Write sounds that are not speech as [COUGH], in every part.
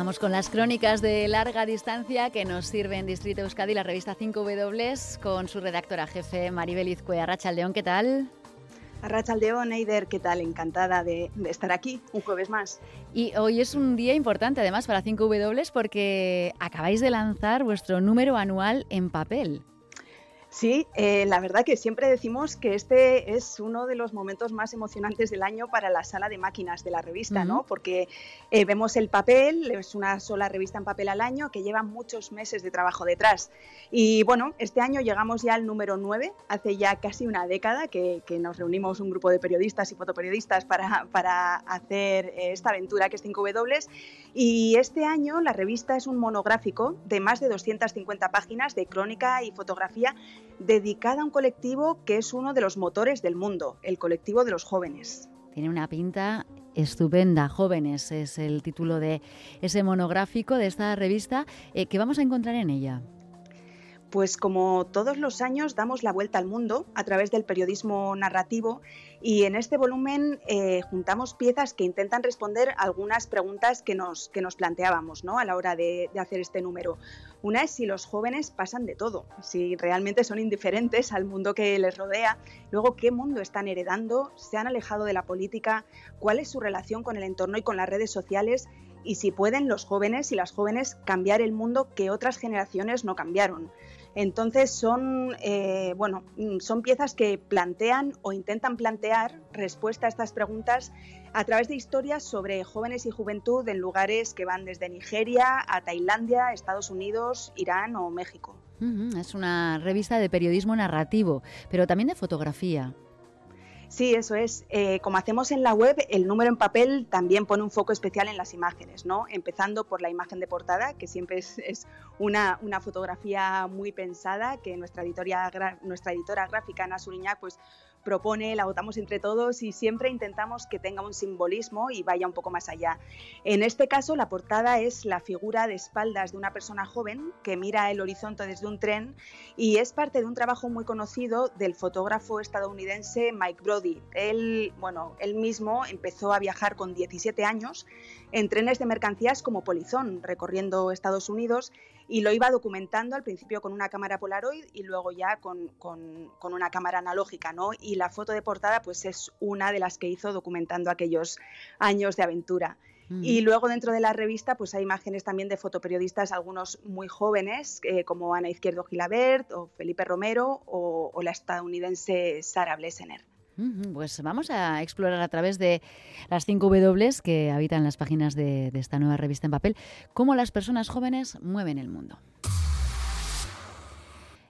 Vamos con las crónicas de larga distancia que nos sirve en Distrito Euskadi, la revista 5W, con su redactora jefe Maribel Izcue. León, ¿qué tal? Arrachaldeón, Eider, ¿qué tal? Encantada de, de, estar aquí un jueves más. Y hoy es un día importante además para 5W porque acabáis de lanzar vuestro número anual en papel. Sí, eh, la verdad que siempre decimos que este es uno de los momentos más emocionantes del año para la sala de máquinas de la revista, ¿no? Porque eh, vemos el papel, es una sola revista en papel al año que lleva muchos meses de trabajo detrás. Y bueno, este año llegamos ya al número 9, hace ya casi una década que, nos reunimos un grupo de periodistas y fotoperiodistas para, para hacer eh, esta aventura que es 5W. Y este año la revista es un monográfico de más de 250 páginas de crónica y fotografía dedicada a un colectivo que es uno de los motores del mundo, el colectivo de los jóvenes. Tiene una pinta estupenda, Jóvenes es el título de ese monográfico de esta revista. Eh, ¿Qué vamos a encontrar en ella? Pues como todos los años damos la vuelta al mundo a través del periodismo narrativo y en este volumen eh, juntamos piezas que intentan responder algunas preguntas que nos, que nos planteábamos ¿no? a la hora de, de hacer este número. Una es si los jóvenes pasan de todo, si realmente son indiferentes al mundo que les rodea, luego qué mundo están heredando, se han alejado de la política, cuál es su relación con el entorno y con las redes sociales y si pueden los jóvenes y las jóvenes cambiar el mundo que otras generaciones no cambiaron. Entonces son, eh, bueno, mm, son piezas que plantean o intentan plantear respuesta a estas preguntas a través de historias sobre jóvenes y juventud en lugares que van desde Nigeria a Tailandia, Estados Unidos, Irán o México. Es una revista de periodismo narrativo, pero también de fotografía. Sí, eso es. Eh, como hacemos en la web, el número en papel también pone un foco especial en las imágenes, ¿no? Empezando por la imagen de portada, que siempre es, una, una, fotografía muy pensada, que nuestra, editora, nuestra editora gráfica, Ana Suriñac, pues propone, la votamos entre todos y siempre intentamos que tenga un simbolismo y vaya un poco más allá. En este caso, la portada es la figura de espaldas de una persona joven que mira el horizonte desde un tren y es parte de un trabajo muy conocido del fotógrafo estadounidense Mike Brody. Él, bueno, él mismo empezó a viajar con 17 años en trenes de mercancías como polizón, recorriendo Estados Unidos y lo iba documentando al principio con una cámara Polaroid y luego ya con, con, una cámara analógica, ¿no? Y la foto de portada pues es una de las que hizo documentando aquellos años de aventura. Mm. Y luego dentro de la revista pues hay imágenes también de fotoperiodistas, algunos muy jóvenes, eh, como Ana Izquierdo Gilabert o Felipe Romero o, o la estadounidense Sara Blesener. Pues vamos a explorar a través de las cinco W que habitan las páginas de, esta nueva revista en papel, cómo las personas jóvenes mueven el mundo.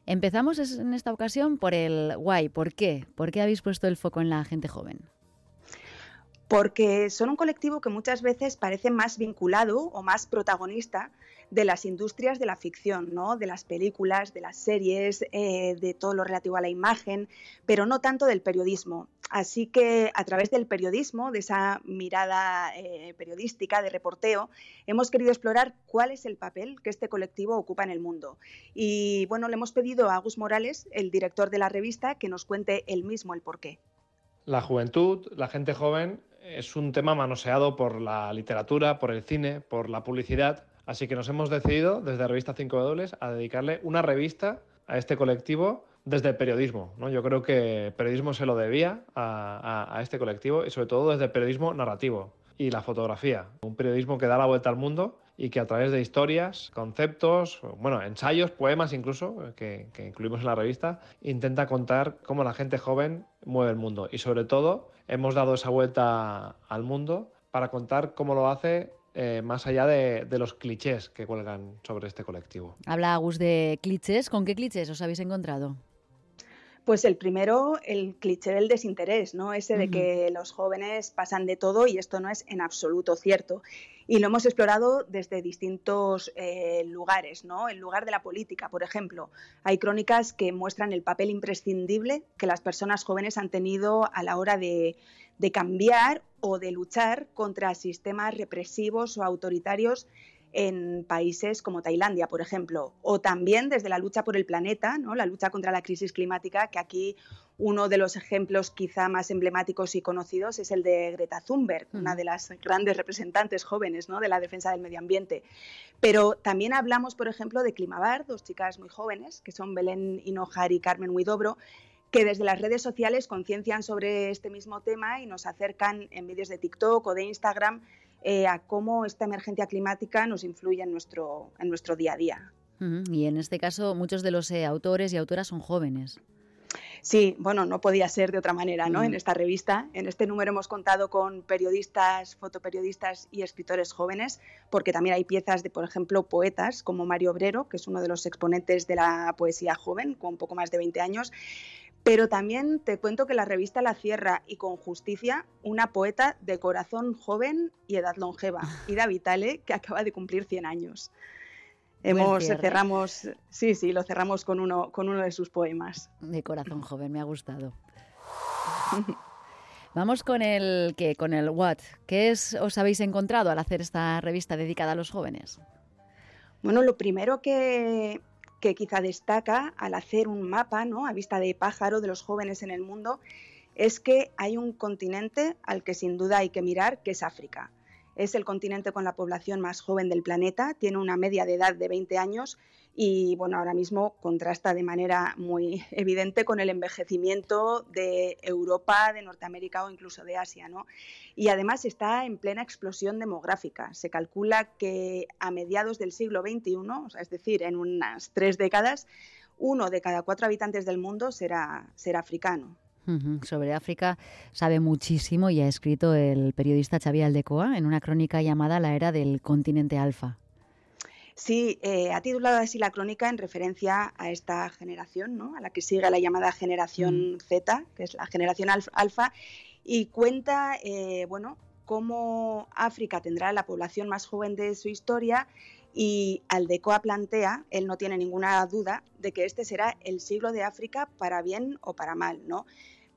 Empezamos en esta ocasión por el why, ¿por qué? ¿Por qué habéis puesto el foco en la gente joven? Porque son un colectivo que muchas veces parece más vinculado o más protagonista de las industrias de la ficción, ¿no? de las películas, de las series, eh, de todo lo relativo a la imagen, pero no tanto del periodismo. Así que a través del periodismo, de esa mirada eh, periodística, de reporteo, hemos querido explorar cuál es el papel que este colectivo ocupa en el mundo. Y bueno, le hemos pedido a Agus Morales, el director de la revista, que nos cuente él mismo el porqué. La juventud, la gente joven, es un tema manoseado por la literatura, por el cine, por la publicidad Así que nos hemos decidido desde revista 5W a dedicarle una revista a este colectivo desde el periodismo. ¿no? Yo creo que el periodismo se lo debía a, este colectivo y sobre todo desde el periodismo narrativo y la fotografía. Un periodismo que da la vuelta al mundo y que a través de historias, conceptos, bueno, ensayos, poemas incluso, que, incluimos en la revista, intenta contar cómo la gente joven mueve el mundo. Y sobre todo hemos dado esa vuelta al mundo para contar cómo lo hace eh, más allá de, los clichés que cuelgan sobre este colectivo. Habla Agus de clichés. ¿Con qué clichés os habéis encontrado? Pues el primero, el cliché del desinterés, ¿no? Ese de que los jóvenes pasan de todo y esto no es en absoluto cierto. Y lo hemos explorado desde distintos eh, lugares, ¿no? El lugar de la política, por ejemplo. Hay crónicas que muestran el papel imprescindible que las personas jóvenes han tenido a la hora de, de cambiar o de luchar contra sistemas represivos o autoritarios en países como Tailandia, por ejemplo, o también desde la lucha por el planeta, ¿no? la lucha contra la crisis climática, que aquí uno de los ejemplos quizá más emblemáticos y conocidos es el de Greta Thunberg, una de las grandes representantes jóvenes ¿no? de la defensa del medio ambiente. Pero también hablamos, por ejemplo, de Climabar, dos chicas muy jóvenes, que son Belén Hinojar y Carmen Huidobro, que desde las redes sociales conciencian sobre este mismo tema y nos acercan en vídeos de TikTok o de Instagram eh, a cómo esta emergencia climática nos influye en nuestro, en nuestro día a día. Y en este caso, muchos de los eh, autores y autoras son jóvenes. Sí, bueno, no podía ser de otra manera, ¿no? En esta revista, en este número hemos contado con periodistas, fotoperiodistas y escritores jóvenes, porque también hay piezas de, por ejemplo, poetas como Mario Obrero, que es uno de los exponentes de la poesía joven, con poco más de 20 años, pero también te cuento que la revista La Cierra y con justicia una poeta de corazón joven y edad longeva, [LAUGHS] Ida Vitale, que acaba de cumplir 100 años. Hemos cerramos, sí, sí, lo cerramos con uno, con uno de sus poemas. De corazón joven, me ha gustado. [LAUGHS] Vamos con el que, con el what. ¿Qué es, os habéis encontrado al hacer esta revista dedicada a los jóvenes? Bueno, lo primero que, que quizá destaca al hacer un mapa ¿no? a vista de pájaro de los jóvenes en el mundo es que hay un continente al que sin duda hay que mirar, que es África. Es el continente con la población más joven del planeta, tiene una media de edad de 20 años y bueno, ahora mismo contrasta de manera muy [LAUGHS] evidente con el envejecimiento de Europa, de Norteamérica o incluso de Asia, ¿no? Y además está en plena explosión demográfica. Se calcula que a mediados del siglo XXI, es decir, en unas tres décadas, uno de cada cuatro habitantes del mundo será, será africano. Sobre África sabe muchísimo y ha escrito el periodista Xavier Aldecoa en una crónica llamada La era del continente alfa. Sí, eh, ha titulado así la crónica en referencia a esta generación, ¿no? a la que sigue la llamada generación mm. Z, que es la generación alfa, y cuenta, eh, bueno, cómo África tendrá la población más joven de su historia y Aldecoa plantea, él no tiene ninguna duda, de que este será el siglo de África para bien o para mal, ¿no?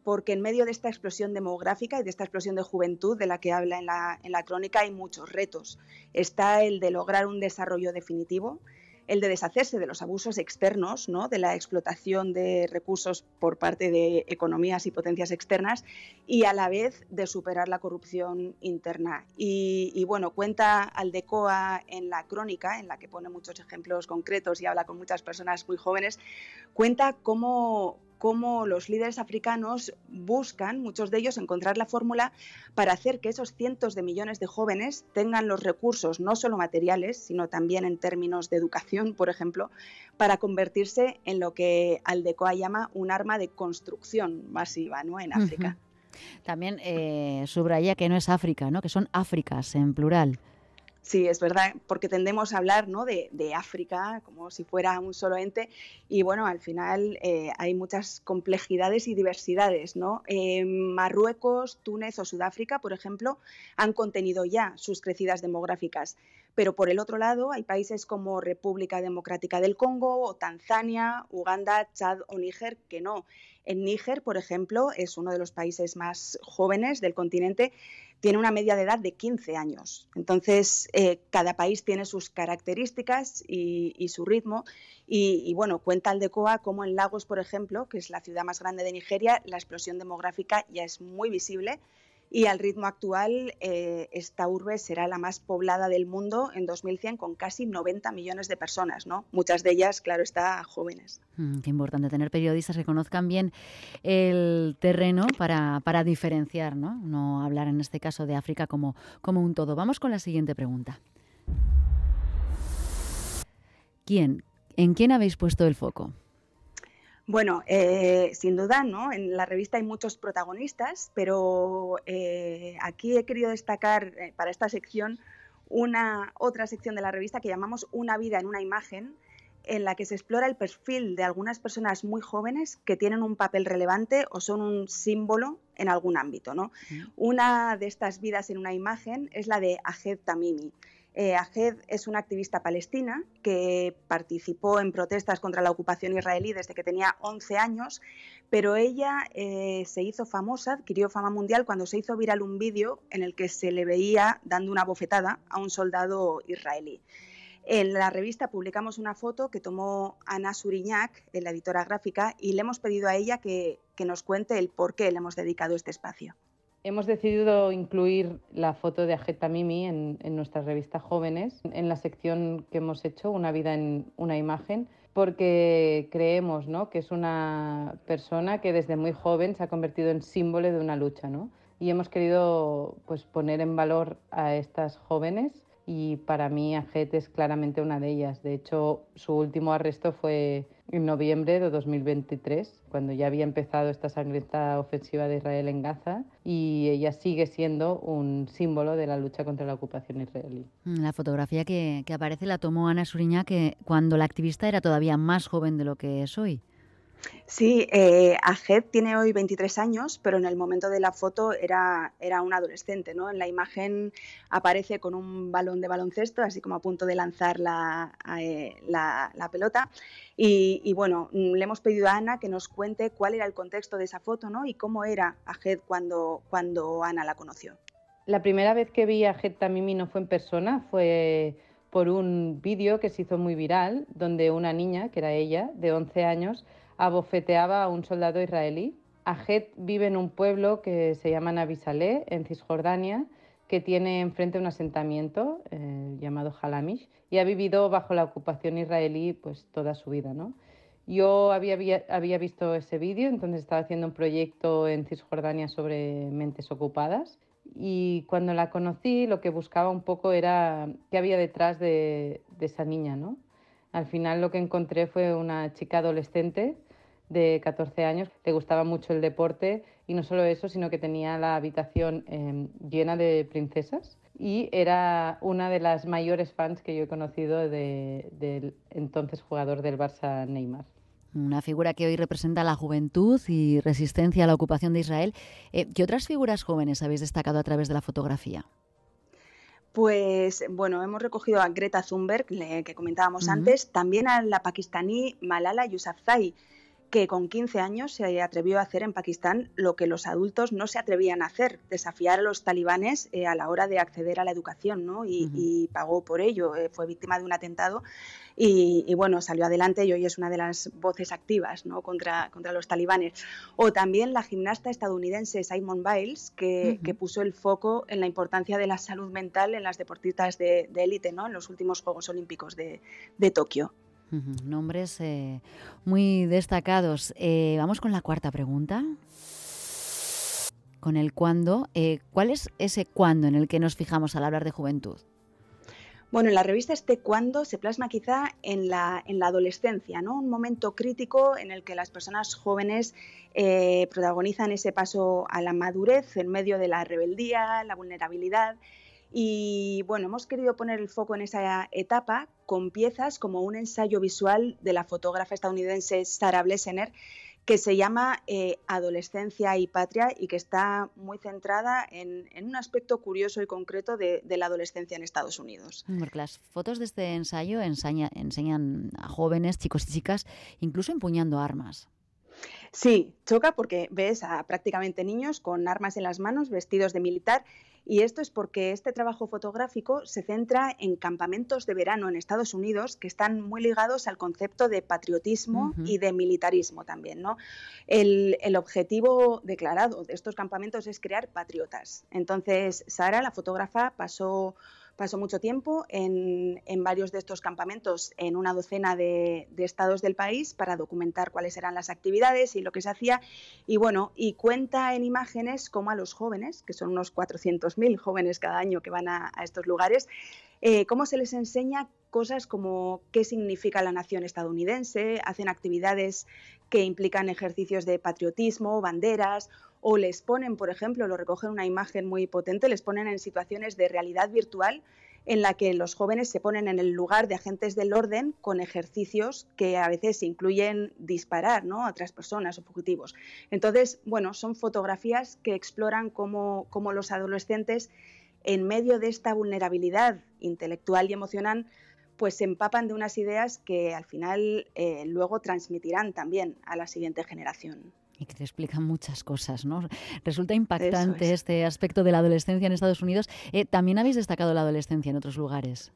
Porque en medio de esta explosión demográfica y de esta explosión de juventud de la que habla en la, en la crónica hay muchos retos. Está el de lograr un desarrollo definitivo, el de deshacerse de los abusos externos, ¿no? de la explotación de recursos por parte de economías y potencias externas y a la vez de superar la corrupción interna. Y, bueno, cuenta Aldecoa en la crónica, en la que pone muchos ejemplos concretos y habla con muchas personas muy jóvenes, cuenta cómo, cómo los líderes africanos buscan, muchos de ellos, encontrar la fórmula para hacer que esos cientos de millones de jóvenes tengan los recursos, no solo materiales, sino también en términos de educación, por ejemplo, para convertirse en lo que Aldecoa llama un arma de construcción masiva ¿no? en África. También eh, subraya que no es África, ¿no? que son Áfricas en plural. Sí, es verdad, porque tendemos a hablar ¿no? de, África como si fuera un solo ente y bueno, al final eh, hay muchas complejidades y diversidades. ¿no? Marruecos, Túnez o Sudáfrica, por ejemplo, han contenido ya sus crecidas demográficas, pero por el otro lado hay países como República Democrática del Congo o Tanzania, Uganda, Chad o Níger que no. En Níger, por ejemplo, es uno de los países más jóvenes del continente tiene una media de edad de 15 años. Entonces, eh, cada país tiene sus características y, su ritmo. Y, bueno, cuenta Aldecoa como en Lagos, por ejemplo, que es la ciudad más grande de Nigeria, la explosión demográfica ya es muy visible y al ritmo actual eh, esta urbe será la más poblada del mundo en 2100 con casi 90 millones de personas, ¿no? Muchas de ellas, claro, está jóvenes. Mm, qué importante tener periodistas que conozcan bien el terreno para, para, diferenciar, ¿no? No hablar en este caso de África como, como un todo. Vamos con la siguiente pregunta. ¿Quién? ¿En quién habéis puesto el foco? Bueno, eh, sin duda, ¿no? En la revista hay muchos protagonistas, pero eh, aquí he querido destacar eh, para esta sección una otra sección de la revista que llamamos Una vida en una imagen, en la que se explora el perfil de algunas personas muy jóvenes que tienen un papel relevante o son un símbolo en algún ámbito. ¿no? Una de estas vidas en una imagen es la de Ahed Tamimi. Eh, Ajed es una activista palestina que participó en protestas contra la ocupación israelí desde que tenía 11 años, pero ella eh, se hizo famosa, adquirió fama mundial cuando se hizo viral un vídeo en el que se le veía dando una bofetada a un soldado israelí. En la revista publicamos una foto que tomó Ana Suriñac, la editora gráfica, y le hemos pedido a ella que, que nos cuente el por qué le hemos dedicado este espacio. Hemos decidido incluir la foto de Ajeta Mimi en, en nuestra revista Jóvenes, en la sección que hemos hecho, Una vida en una imagen, porque creemos ¿no? que es una persona que desde muy joven se ha convertido en símbolo de una lucha. ¿no? Y hemos querido pues, poner en valor a estas jóvenes y para mí Ajet es claramente una de ellas. De hecho, su último arresto fue en noviembre de 2023, cuando ya había empezado esta sangrienta ofensiva de Israel en Gaza y ella sigue siendo un símbolo de la lucha contra la ocupación israelí. La fotografía que, que aparece la tomó Ana Suriña que cuando la activista era todavía más joven de lo que es hoy. Sí, eh, Ajed tiene hoy 23 años, pero en el momento de la foto era, era un adolescente. ¿no? En la imagen aparece con un balón de baloncesto, así como a punto de lanzar la, eh, la, pelota. Y, bueno, mm, le hemos pedido a Ana que nos cuente cuál era el contexto de esa foto ¿no? y cómo era Ajed cuando, cuando Ana la conoció. La primera vez que vi a Ajed Tamimi no fue en persona, fue por un vídeo que se hizo muy viral, donde una niña, que era ella, de 11 años, abofeteaba a un soldado israelí. Ajet vive en un pueblo que se llama Nabisaleh, en Cisjordania, que tiene enfrente un asentamiento eh, llamado Halamish y ha vivido bajo la ocupación israelí pues toda su vida. ¿no? Yo había, había visto ese vídeo, entonces estaba haciendo un proyecto en Cisjordania sobre mentes ocupadas y cuando la conocí lo que buscaba un poco era qué había detrás de, de esa niña. ¿no? Al final lo que encontré fue una chica adolescente de 14 años, le gustaba mucho el deporte y no solo eso, sino que tenía la habitación em, llena de princesas y era una de las mayores fans que yo he conocido del entonces jugador del Barça Neymar. Una figura que hoy representa la juventud y resistencia a la ocupación de Israel. Eh, ¿Qué otras figuras jóvenes habéis destacado a través de la fotografía? Pues bueno, hemos recogido a Greta Thunberg, que comentábamos antes, también a la pakistaní Malala Yousafzai, que con 15 años se atrevió a hacer en Pakistán lo que los adultos no se atrevían a hacer, desafiar a los talibanes eh, a la hora de acceder a la educación, ¿no? y, pagó por ello, eh, fue víctima de un atentado y, bueno, salió adelante y hoy es una de las voces activas ¿no? contra, contra los talibanes. O también la gimnasta estadounidense Simon Biles, que, puso el foco en la importancia de la salud mental en las deportistas de élite ¿no? en los últimos Juegos Olímpicos de, de Tokio. Nombres eh, muy destacados. Eh, vamos con la cuarta pregunta. Con el cuándo. Eh, ¿Cuál es ese cuándo en el que nos fijamos al hablar de juventud? Bueno, en la revista este cuándo se plasma quizá en la, en la adolescencia, ¿no? Un momento crítico en el que las personas jóvenes protagonizan ese paso a la madurez en medio de la rebeldía, la vulnerabilidad y bueno, hemos querido poner el foco en esa etapa con piezas como un ensayo visual de la fotógrafa estadounidense Sarah Blesener que se llama eh, Adolescencia y Patria y que está muy centrada en, un aspecto curioso y concreto de, la adolescencia en Estados Unidos. Porque las fotos de este ensayo enseñan a jóvenes, chicos y chicas, incluso empuñando armas. Sí, choca porque ves a prácticamente niños con armas en las manos, vestidos de militar y esto es porque este trabajo fotográfico se centra en campamentos de verano en Estados Unidos que están muy ligados al concepto de patriotismo y de militarismo también. ¿no? El, el, objetivo declarado de estos campamentos es crear patriotas. Entonces, Sara, la fotógrafa, pasó Pasó mucho tiempo en, varios de estos campamentos, en una docena de, estados del país, para documentar cuáles eran las actividades y lo que se hacía. Y bueno, y cuenta en imágenes cómo a los jóvenes, que son unos 400.000 jóvenes cada año que van a, estos lugares, eh, cómo se les enseña cosas como qué significa la nación estadounidense, hacen actividades que implican ejercicios de patriotismo, banderas o les ponen, por ejemplo, lo recogen una imagen muy potente, les ponen en situaciones de realidad virtual en la que los jóvenes se ponen en el lugar de agentes del orden con ejercicios que a veces incluyen disparar ¿no? a otras personas o fugitivos. Entonces, bueno, son fotografías que exploran cómo, cómo los adolescentes en medio de esta vulnerabilidad intelectual y emocional, pues se empapan de unas ideas que al final eh, luego transmitirán también a la siguiente generación. Y que te explican muchas cosas, ¿no? Resulta impactante este aspecto de la adolescencia en Estados Unidos. Eh, también habéis destacado la adolescencia en otros lugares.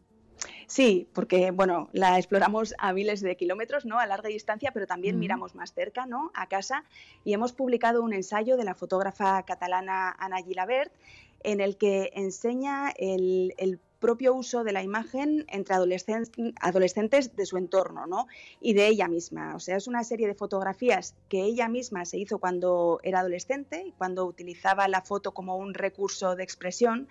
Sí, porque bueno, la exploramos a miles de kilómetros, ¿no? A larga distancia, pero también miramos más cerca, ¿no? A casa y hemos publicado un ensayo de la fotógrafa catalana Ana Gilabert en el que enseña el, el propio uso de la imagen entre adolescentes de su entorno ¿no? y de ella misma. O sea, es una serie de fotografías que ella misma se hizo cuando era adolescente, cuando utilizaba la foto como un recurso de expresión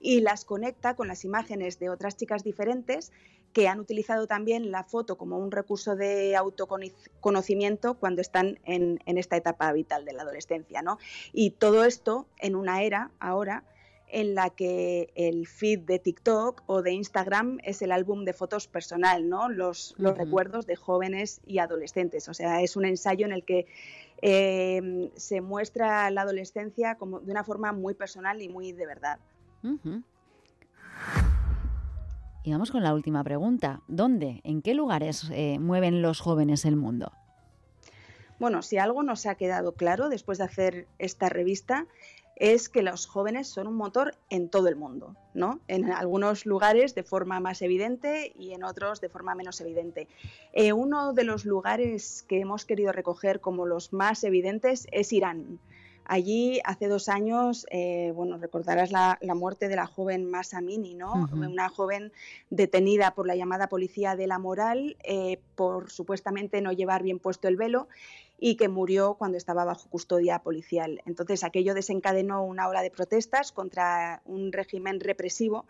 y las conecta con las imágenes de otras chicas diferentes que han utilizado también la foto como un recurso de autoconocimiento cuando están en, en esta etapa vital de la adolescencia. ¿no? Y todo esto en una era ahora en la que el feed de TikTok o de Instagram es el álbum de fotos personal, ¿no? Los, los recuerdos de jóvenes y adolescentes. O sea, es un ensayo en el que em, se muestra la adolescencia como de una forma muy personal y muy de verdad. Y vamos con la última pregunta. ¿Dónde, en qué lugares eh, mueven los jóvenes el mundo? Bueno, si algo nos ha quedado claro después de hacer esta revista es que los jóvenes son un motor en todo el mundo, ¿no? En algunos lugares de forma más evidente y en otros de forma menos evidente. Eh, uno de los lugares que hemos querido recoger como los más evidentes es Irán. Allí, hace dos años, eh, bueno, recordarás la, muerte de la joven Masa Amini, ¿no? Una joven detenida por la llamada policía de la moral eh, por supuestamente no llevar bien puesto el velo y que murió cuando estaba bajo custodia policial. Entonces, aquello desencadenó una ola de protestas contra un régimen represivo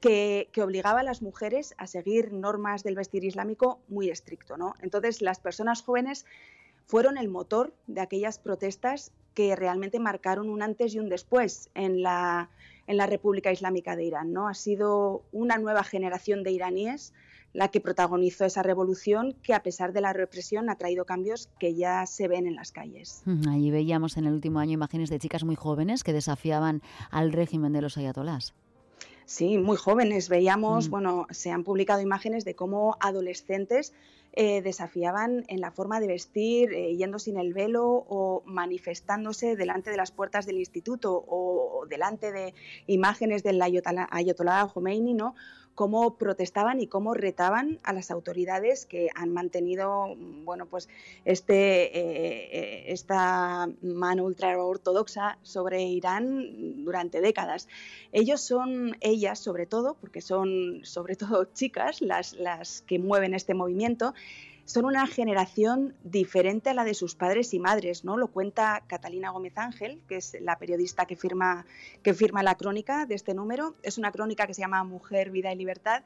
que, obligaba a las mujeres a seguir normas del vestir islámico muy estricto. ¿no? Entonces, las personas jóvenes fueron el motor de aquellas protestas que realmente marcaron un antes y un después en la, en la República Islámica de Irán. ¿no? Ha sido una nueva generación de iraníes la que protagonizó esa revolución que a pesar de la represión ha traído cambios que ya se ven en las calles. Allí veíamos en el último año imágenes de chicas muy jóvenes que desafiaban al régimen de los ayatolás. Sí, muy jóvenes. Veíamos, mm. bueno, se han publicado imágenes de cómo adolescentes eh, desafiaban en la forma de vestir, eh, yendo sin el velo o manifestándose delante de las puertas del instituto o, delante de imágenes del Ayatollah Khomeini, ¿no? Cómo protestaban y cómo retaban a las autoridades que han mantenido bueno, pues este, eh, esta mano ultraortodoxa sobre Irán durante décadas. Ellos son, ellas sobre todo, porque son sobre [LAUGHS] todo chicas las, las que mueven este movimiento, son una generación diferente a la de sus padres y madres, ¿no? Lo cuenta Catalina Gómez Ángel, que es la periodista que firma, que firma la crónica de este número. Es una crónica que se llama Mujer, Vida y Libertad.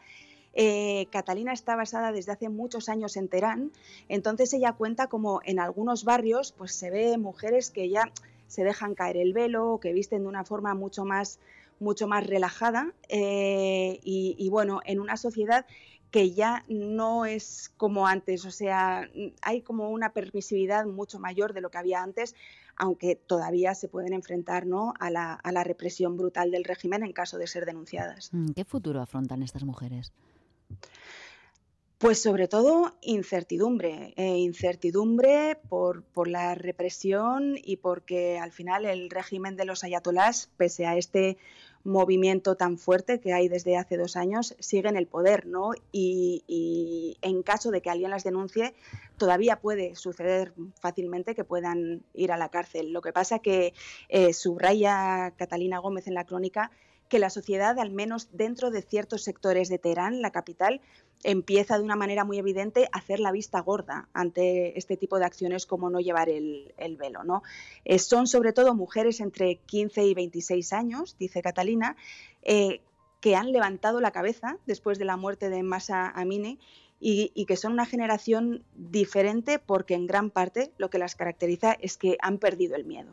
Eh, Catalina está basada desde hace muchos años en Teherán, entonces ella cuenta como en algunos barrios pues se ve mujeres que ya se dejan caer el velo, que visten de una forma mucho más, mucho más relajada eh, y bueno, en una sociedad que ya no es como antes, o sea, hay como una permisividad mucho mayor de lo que había antes, aunque todavía se pueden enfrentar ¿no? a, la, a la represión brutal del régimen en caso de ser denunciadas. Mm, ¿Qué futuro afrontan estas mujeres? Pues sobre todo incertidumbre, eh, incertidumbre por, por, la represión y porque al final el régimen de los ayatolás, pese a este movimiento tan fuerte que hay desde hace dos años sigue en el poder, ¿no? Y, en caso de que alguien las denuncie, todavía puede suceder fácilmente que puedan ir a la cárcel. Lo que pasa que eh, subraya Catalina Gómez en la crónica que la sociedad, al menos dentro de ciertos sectores de Teherán, la capital, empieza de una manera muy evidente a hacer la vista gorda ante este tipo de acciones como no llevar el, velo. ¿no? Eh, son sobre todo mujeres entre 15 y 26 años, dice Catalina, eh, que han levantado la cabeza después de la muerte de Masa Amini y, y, que son una generación diferente porque en gran parte lo que las caracteriza es que han perdido el miedo.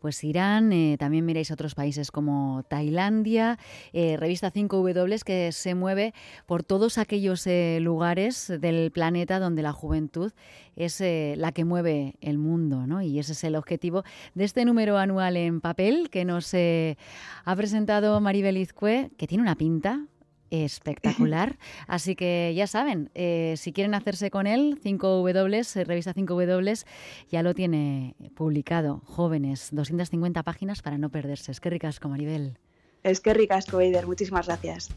Pues Irán, eh, también miráis otros países como Tailandia, eh, revista 5W que se mueve por todos aquellos eh, lugares del planeta donde la juventud es la que mueve el mundo, ¿no? Y ese es el objetivo de este número anual en papel que nos ha presentado Maribel Izcue, que tiene una pinta espectacular. [LAUGHS] Así que ya saben, eh, si quieren hacerse con él, 5W, eh, revista 5W, ya lo tiene publicado. Jóvenes, 250 páginas para no perderse. Es que ricasco, Maribel. Es que ricasco, Eider. Muchísimas gracias.